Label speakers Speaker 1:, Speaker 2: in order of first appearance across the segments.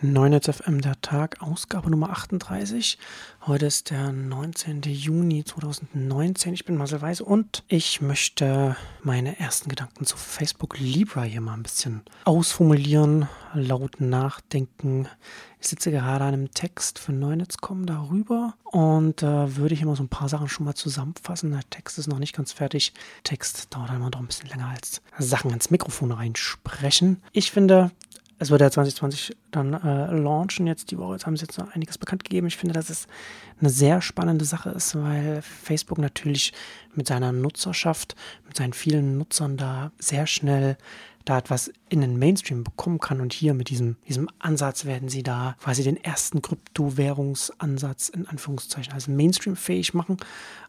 Speaker 1: 9 FM der Tag, Ausgabe Nummer 38. Heute ist der 19. Juni 2019. Ich bin Marcel Weiß und ich möchte meine ersten Gedanken zu Facebook Libra hier mal ein bisschen ausformulieren, laut nachdenken. Ich sitze gerade an einem Text für Neunetz.com darüber und äh, würde hier mal so ein paar Sachen schon mal zusammenfassen. Der Text ist noch nicht ganz fertig. Text dauert immer noch ein bisschen länger als Sachen ins Mikrofon reinsprechen. Ich finde, es wird ja 2020 dann äh, launchen jetzt die Woche. Jetzt haben sie jetzt noch einiges bekannt gegeben. Ich finde, dass es eine sehr spannende Sache ist, weil Facebook natürlich mit seiner Nutzerschaft, mit seinen vielen Nutzern da sehr schnell da etwas in den Mainstream bekommen kann. Und hier mit diesem, diesem Ansatz werden sie da quasi den ersten Kryptowährungsansatz in Anführungszeichen als Mainstream fähig machen.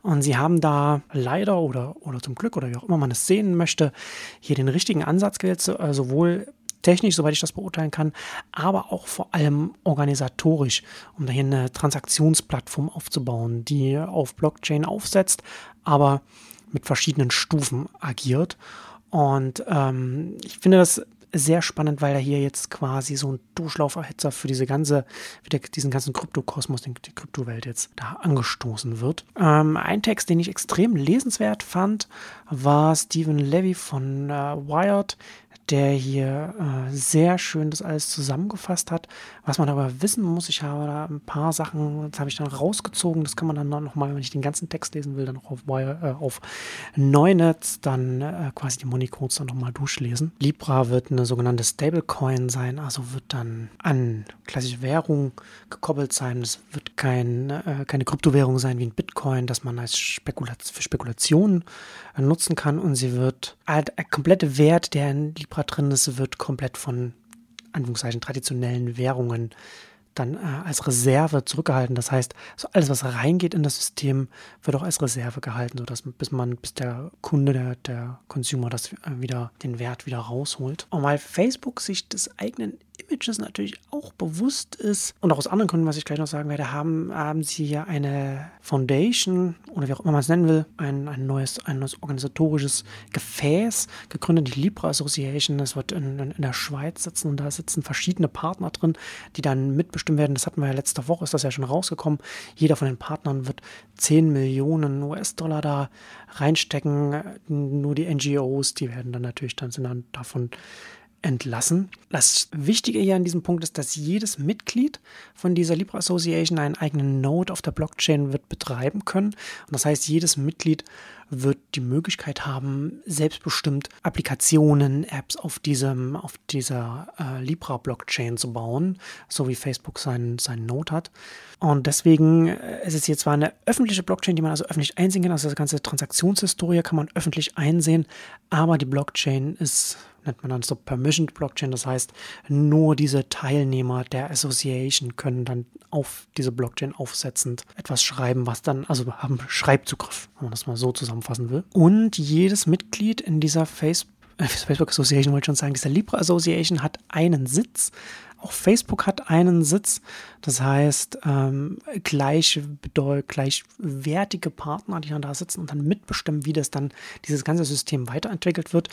Speaker 1: Und sie haben da leider oder, oder zum Glück oder wie auch immer man es sehen möchte, hier den richtigen Ansatz gewählt, sowohl technisch, soweit ich das beurteilen kann, aber auch vor allem organisatorisch, um da hier eine Transaktionsplattform aufzubauen, die auf Blockchain aufsetzt, aber mit verschiedenen Stufen agiert. Und ähm, ich finde das sehr spannend, weil er hier jetzt quasi so ein Durchlauferhitzer für diese ganze, für diesen ganzen Kryptokosmos, die Kryptowelt jetzt da angestoßen wird. Ähm, ein Text, den ich extrem lesenswert fand, war Stephen Levy von äh, Wired, der hier äh, sehr schön das alles zusammengefasst hat. Was man aber wissen muss, ich habe da ein paar Sachen, das habe ich dann rausgezogen, das kann man dann nochmal, wenn ich den ganzen Text lesen will, dann auch auf, äh, auf Neunetz, dann äh, quasi die Money-Codes dann nochmal durchlesen. Libra wird eine sogenannte Stablecoin sein, also wird dann an klassische Währung gekoppelt sein. Es wird kein, äh, keine Kryptowährung sein wie ein Bitcoin, das man als Spekula für Spekulationen äh, nutzen kann und sie wird halt komplette Wert, der in Libra drin ist, wird komplett von Anführungszeichen traditionellen Währungen dann äh, als Reserve zurückgehalten. Das heißt, so alles, was reingeht in das System, wird auch als Reserve gehalten, sodass bis man, bis der Kunde, der, der Consumer das äh, wieder, den Wert wieder rausholt. Und weil Facebook sich des eigenen Images natürlich auch bewusst ist und auch aus anderen Gründen, was ich gleich noch sagen werde, haben, haben sie ja eine Foundation oder wie auch immer man es nennen will, ein, ein, neues, ein neues organisatorisches Gefäß gegründet, die Libra Association. Das wird in, in, in der Schweiz sitzen und da sitzen verschiedene Partner drin, die dann mitbestimmen werden. Das hatten wir ja letzte Woche, ist das ja schon rausgekommen. Jeder von den Partnern wird 10 Millionen US-Dollar da reinstecken. Nur die NGOs, die werden dann natürlich dann sind dann davon entlassen. Das Wichtige hier an diesem Punkt ist, dass jedes Mitglied von dieser Libra Association einen eigenen Node auf der Blockchain wird betreiben können. Und das heißt, jedes Mitglied wird die Möglichkeit haben, selbstbestimmt Applikationen, Apps auf diesem, auf dieser äh, Libra Blockchain zu bauen, so wie Facebook seinen, seinen Node hat. Und deswegen äh, ist es hier zwar eine öffentliche Blockchain, die man also öffentlich einsehen kann, also das ganze Transaktionshistorie kann man öffentlich einsehen, aber die Blockchain ist nennt man dann so Permissioned Blockchain. Das heißt, nur diese Teilnehmer der Association können dann auf diese Blockchain aufsetzend etwas schreiben, was dann, also haben Schreibzugriff, wenn man das mal so zusammenfassen will. Und jedes Mitglied in dieser Facebook äh, Facebook Association wollte ich schon sagen, diese Libra Association hat einen Sitz. Auch Facebook hat einen Sitz. Das heißt, ähm, gleich, gleichwertige Partner, die dann da sitzen und dann mitbestimmen, wie das dann, dieses ganze System weiterentwickelt wird.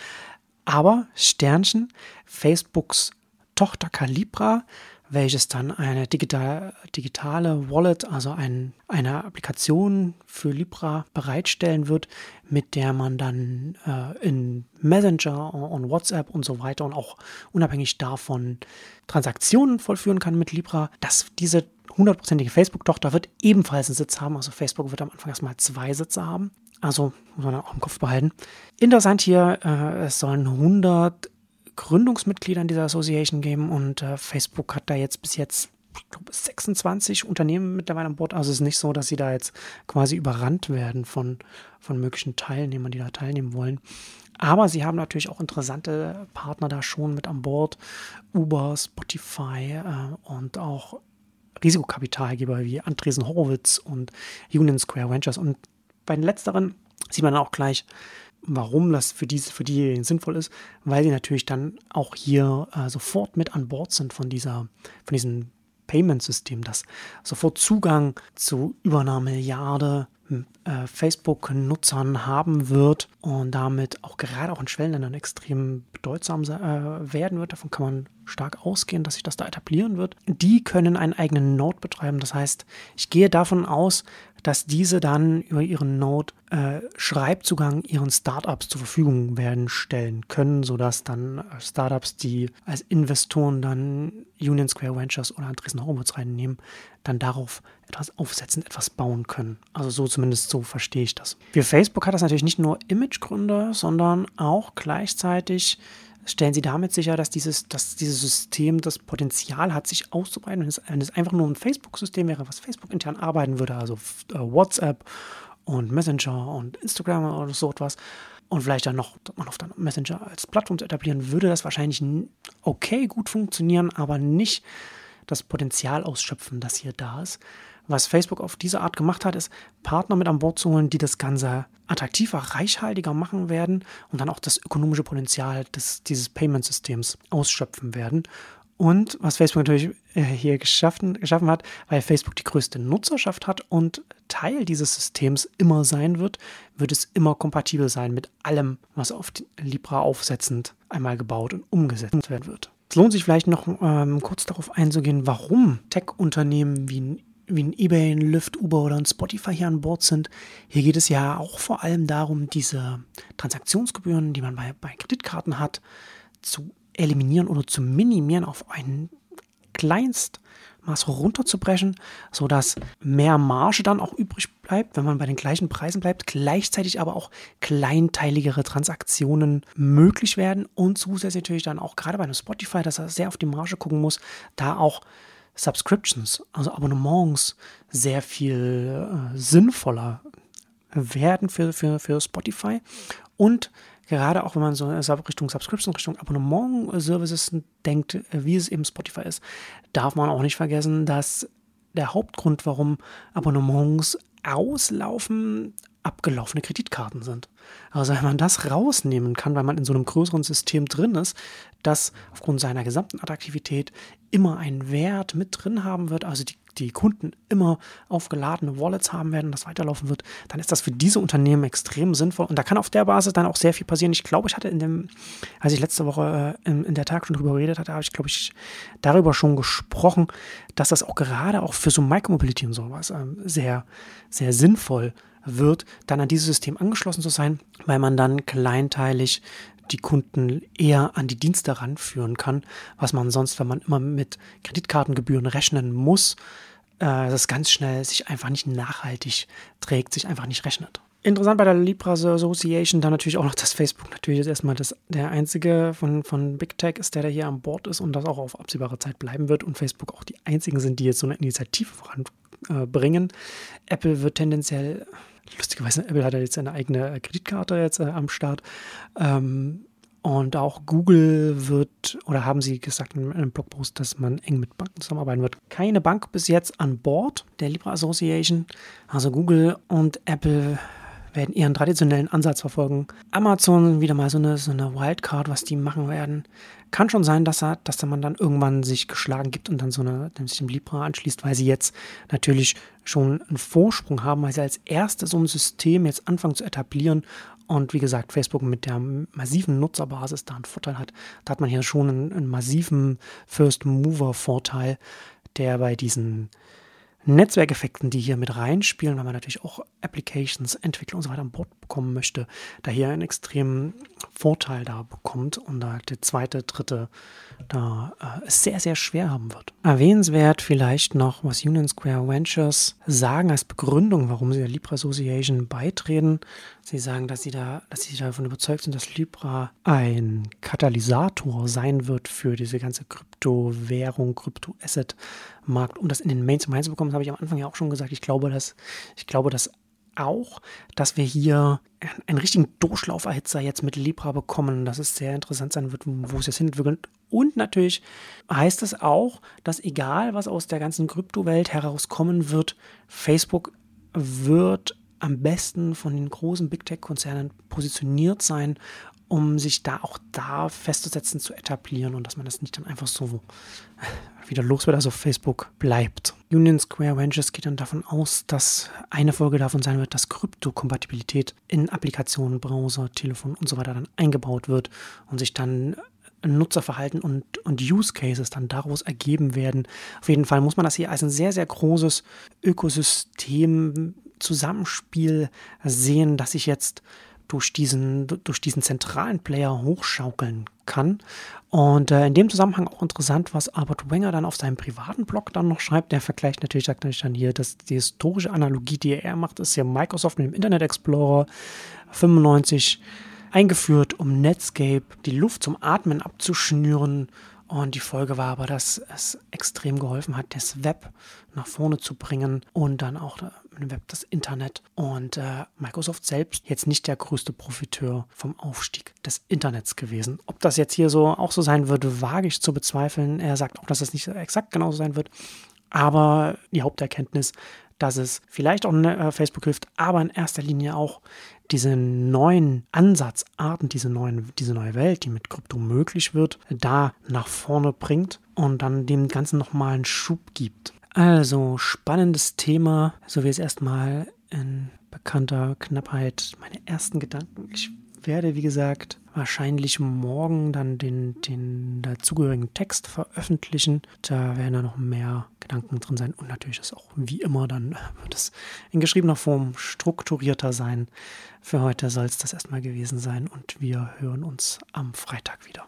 Speaker 1: Aber Sternchen, Facebooks Tochter Calibra, welches dann eine digital, digitale Wallet, also ein, eine Applikation für Libra bereitstellen wird, mit der man dann äh, in Messenger und WhatsApp und so weiter und auch unabhängig davon Transaktionen vollführen kann mit Libra, dass diese hundertprozentige Facebook-Tochter wird ebenfalls einen Sitz haben. Also Facebook wird am Anfang erstmal zwei Sitze haben. Also muss man auch im Kopf behalten. Interessant hier, äh, es sollen 100 Gründungsmitglieder in dieser Association geben und äh, Facebook hat da jetzt bis jetzt ich glaube, 26 Unternehmen mittlerweile an Bord. Also es ist nicht so, dass sie da jetzt quasi überrannt werden von, von möglichen Teilnehmern, die da teilnehmen wollen. Aber sie haben natürlich auch interessante Partner da schon mit an Bord. Uber, Spotify äh, und auch Risikokapitalgeber wie Andresen Horowitz und Union Square Ventures. Und bei den letzteren sieht man auch gleich, warum das für, diese, für diejenigen sinnvoll ist, weil sie natürlich dann auch hier äh, sofort mit an Bord sind von, dieser, von diesem Payment-System, das sofort Zugang zu über einer Milliarde äh, Facebook-Nutzern haben wird und damit auch gerade auch in Schwellenländern extrem bedeutsam äh, werden wird. Davon kann man stark ausgehen, dass sich das da etablieren wird. Die können einen eigenen Node betreiben. Das heißt, ich gehe davon aus, dass diese dann über ihren Node äh, Schreibzugang ihren Startups zur Verfügung werden stellen können, sodass dann äh, Startups, die als Investoren dann Union Square Ventures oder Andreessen Horowitz reinnehmen, dann darauf etwas aufsetzen, etwas bauen können. Also so zumindest so verstehe ich das. Für Facebook hat das natürlich nicht nur Imagegründe, sondern auch gleichzeitig stellen sie damit sicher, dass dieses, dass dieses System das Potenzial hat, sich auszubreiten. Wenn es, wenn es einfach nur ein Facebook-System wäre, was Facebook intern arbeiten würde, also äh, WhatsApp und Messenger und Instagram oder so etwas, und vielleicht dann noch man auf dann Messenger als Plattform zu etablieren, würde das wahrscheinlich okay gut funktionieren, aber nicht das Potenzial ausschöpfen, das hier da ist. Was Facebook auf diese Art gemacht hat, ist Partner mit an Bord zu holen, die das Ganze attraktiver, reichhaltiger machen werden und dann auch das ökonomische Potenzial des, dieses Payment-Systems ausschöpfen werden. Und was Facebook natürlich äh, hier geschaffen, geschaffen hat, weil Facebook die größte Nutzerschaft hat und Teil dieses Systems immer sein wird, wird es immer kompatibel sein mit allem, was auf Libra aufsetzend einmal gebaut und umgesetzt werden wird. Es lohnt sich vielleicht noch ähm, kurz darauf einzugehen, warum Tech-Unternehmen wie wie ein eBay, ein Lyft, Uber oder ein Spotify hier an Bord sind. Hier geht es ja auch vor allem darum, diese Transaktionsgebühren, die man bei, bei Kreditkarten hat, zu eliminieren oder zu minimieren auf ein Kleinstmaß runterzubrechen, sodass mehr Marge dann auch übrig bleibt, wenn man bei den gleichen Preisen bleibt, gleichzeitig aber auch kleinteiligere Transaktionen möglich werden und zusätzlich natürlich dann auch gerade bei einem Spotify, dass er sehr auf die Marge gucken muss, da auch Subscriptions, also Abonnements, sehr viel äh, sinnvoller werden für, für, für Spotify. Und gerade auch wenn man so Richtung Subscription, Richtung Abonnement-Services denkt, wie es eben Spotify ist, darf man auch nicht vergessen, dass der Hauptgrund, warum Abonnements auslaufen, abgelaufene Kreditkarten sind. Also wenn man das rausnehmen kann, weil man in so einem größeren System drin ist, das aufgrund seiner gesamten Attraktivität immer einen Wert mit drin haben wird, also die, die Kunden immer aufgeladene Wallets haben werden das weiterlaufen wird, dann ist das für diese Unternehmen extrem sinnvoll. Und da kann auf der Basis dann auch sehr viel passieren. Ich glaube, ich hatte in dem, als ich letzte Woche äh, in, in, der Tag schon darüber geredet hatte, habe ich, glaube ich, darüber schon gesprochen, dass das auch gerade auch für so Micromobility und sowas äh, sehr, sehr sinnvoll wird, dann an dieses System angeschlossen zu sein, weil man dann kleinteilig die Kunden eher an die Dienste ranführen kann, was man sonst, wenn man immer mit Kreditkartengebühren rechnen muss, äh, das ganz schnell sich einfach nicht nachhaltig trägt, sich einfach nicht rechnet. Interessant bei der Libra Association dann natürlich auch noch, dass Facebook natürlich jetzt erstmal das, der einzige von, von Big Tech ist, der da hier an Bord ist und das auch auf absehbare Zeit bleiben wird und Facebook auch die einzigen sind, die jetzt so eine Initiative voranbringen. Apple wird tendenziell lustigerweise, Apple hat ja jetzt seine eigene Kreditkarte jetzt äh, am Start. Ähm, und auch Google wird, oder haben sie gesagt in einem Blogpost, dass man eng mit Banken zusammenarbeiten wird. Keine Bank bis jetzt an Bord der Libra Association. Also Google und Apple werden ihren traditionellen Ansatz verfolgen. Amazon wieder mal so eine, so eine Wildcard, was die machen werden. Kann schon sein, dass, er, dass man dann irgendwann sich geschlagen gibt und dann so eine, sich dem Libra anschließt, weil sie jetzt natürlich schon einen Vorsprung haben, weil sie als erstes so ein System jetzt anfangen zu etablieren und wie gesagt, Facebook mit der massiven Nutzerbasis da einen Vorteil hat. Da hat man hier schon einen, einen massiven First-Mover-Vorteil, der bei diesen Netzwerkeffekten, die hier mit reinspielen, weil man natürlich auch Applications, Entwickler und so weiter an Bord bekommen möchte, da hier einen extremen Vorteil da bekommt und da der zweite, dritte da äh, sehr, sehr schwer haben wird. Erwähnenswert vielleicht noch, was Union Square Ventures sagen als Begründung, warum sie der Libra Association beitreten. Sie sagen, dass sie da, dass sie davon überzeugt sind, dass Libra ein Katalysator sein wird für diese ganze Kryptowährung, Kryptoasset-Markt, um das in den Mainstream zu bekommen. Das habe ich am Anfang ja auch schon gesagt. Ich glaube, dass, ich glaube, dass auch, dass wir hier einen richtigen Durchlauferhitzer jetzt mit Libra bekommen, dass es sehr interessant sein wird, wo es jetzt hinentwickelt. Und natürlich heißt es auch, dass egal was aus der ganzen Kryptowelt herauskommen wird, Facebook wird am besten von den großen Big Tech-Konzernen positioniert sein, um sich da auch da festzusetzen, zu etablieren und dass man das nicht dann einfach so wieder los wird, also Facebook bleibt. Union Square Ventures geht dann davon aus, dass eine Folge davon sein wird, dass Kryptokompatibilität in Applikationen, Browser, Telefon und so weiter dann eingebaut wird und sich dann Nutzerverhalten und, und Use Cases dann daraus ergeben werden. Auf jeden Fall muss man das hier als ein sehr, sehr großes Ökosystem Zusammenspiel sehen, das sich jetzt durch diesen, durch diesen zentralen Player hochschaukeln kann. Und äh, in dem Zusammenhang auch interessant, was Albert Wenger dann auf seinem privaten Blog dann noch schreibt. Der vergleicht natürlich, sagt natürlich dann hier, dass die historische Analogie, die er macht, ist ja Microsoft mit dem Internet Explorer 95 eingeführt, um Netscape die Luft zum Atmen abzuschnüren und die Folge war aber, dass es extrem geholfen hat, das Web nach vorne zu bringen und dann auch im Web das Internet. Und äh, Microsoft selbst jetzt nicht der größte Profiteur vom Aufstieg des Internets gewesen. Ob das jetzt hier so auch so sein würde, wage ich zu bezweifeln. Er sagt auch, dass es nicht exakt genauso sein wird. Aber die Haupterkenntnis, dass es vielleicht auch äh, Facebook hilft, aber in erster Linie auch diese neuen Ansatzarten, diese, neuen, diese neue Welt, die mit Krypto möglich wird, da nach vorne bringt und dann dem Ganzen nochmal einen Schub gibt. Also, spannendes Thema, so wie es erstmal in bekannter Knappheit meine ersten Gedanken. Ich werde, wie gesagt, wahrscheinlich morgen dann den, den dazugehörigen Text veröffentlichen. Da werden dann noch mehr Gedanken drin sein und natürlich ist auch wie immer dann wird es in geschriebener Form strukturierter sein. Für heute soll es das erstmal gewesen sein und wir hören uns am Freitag wieder.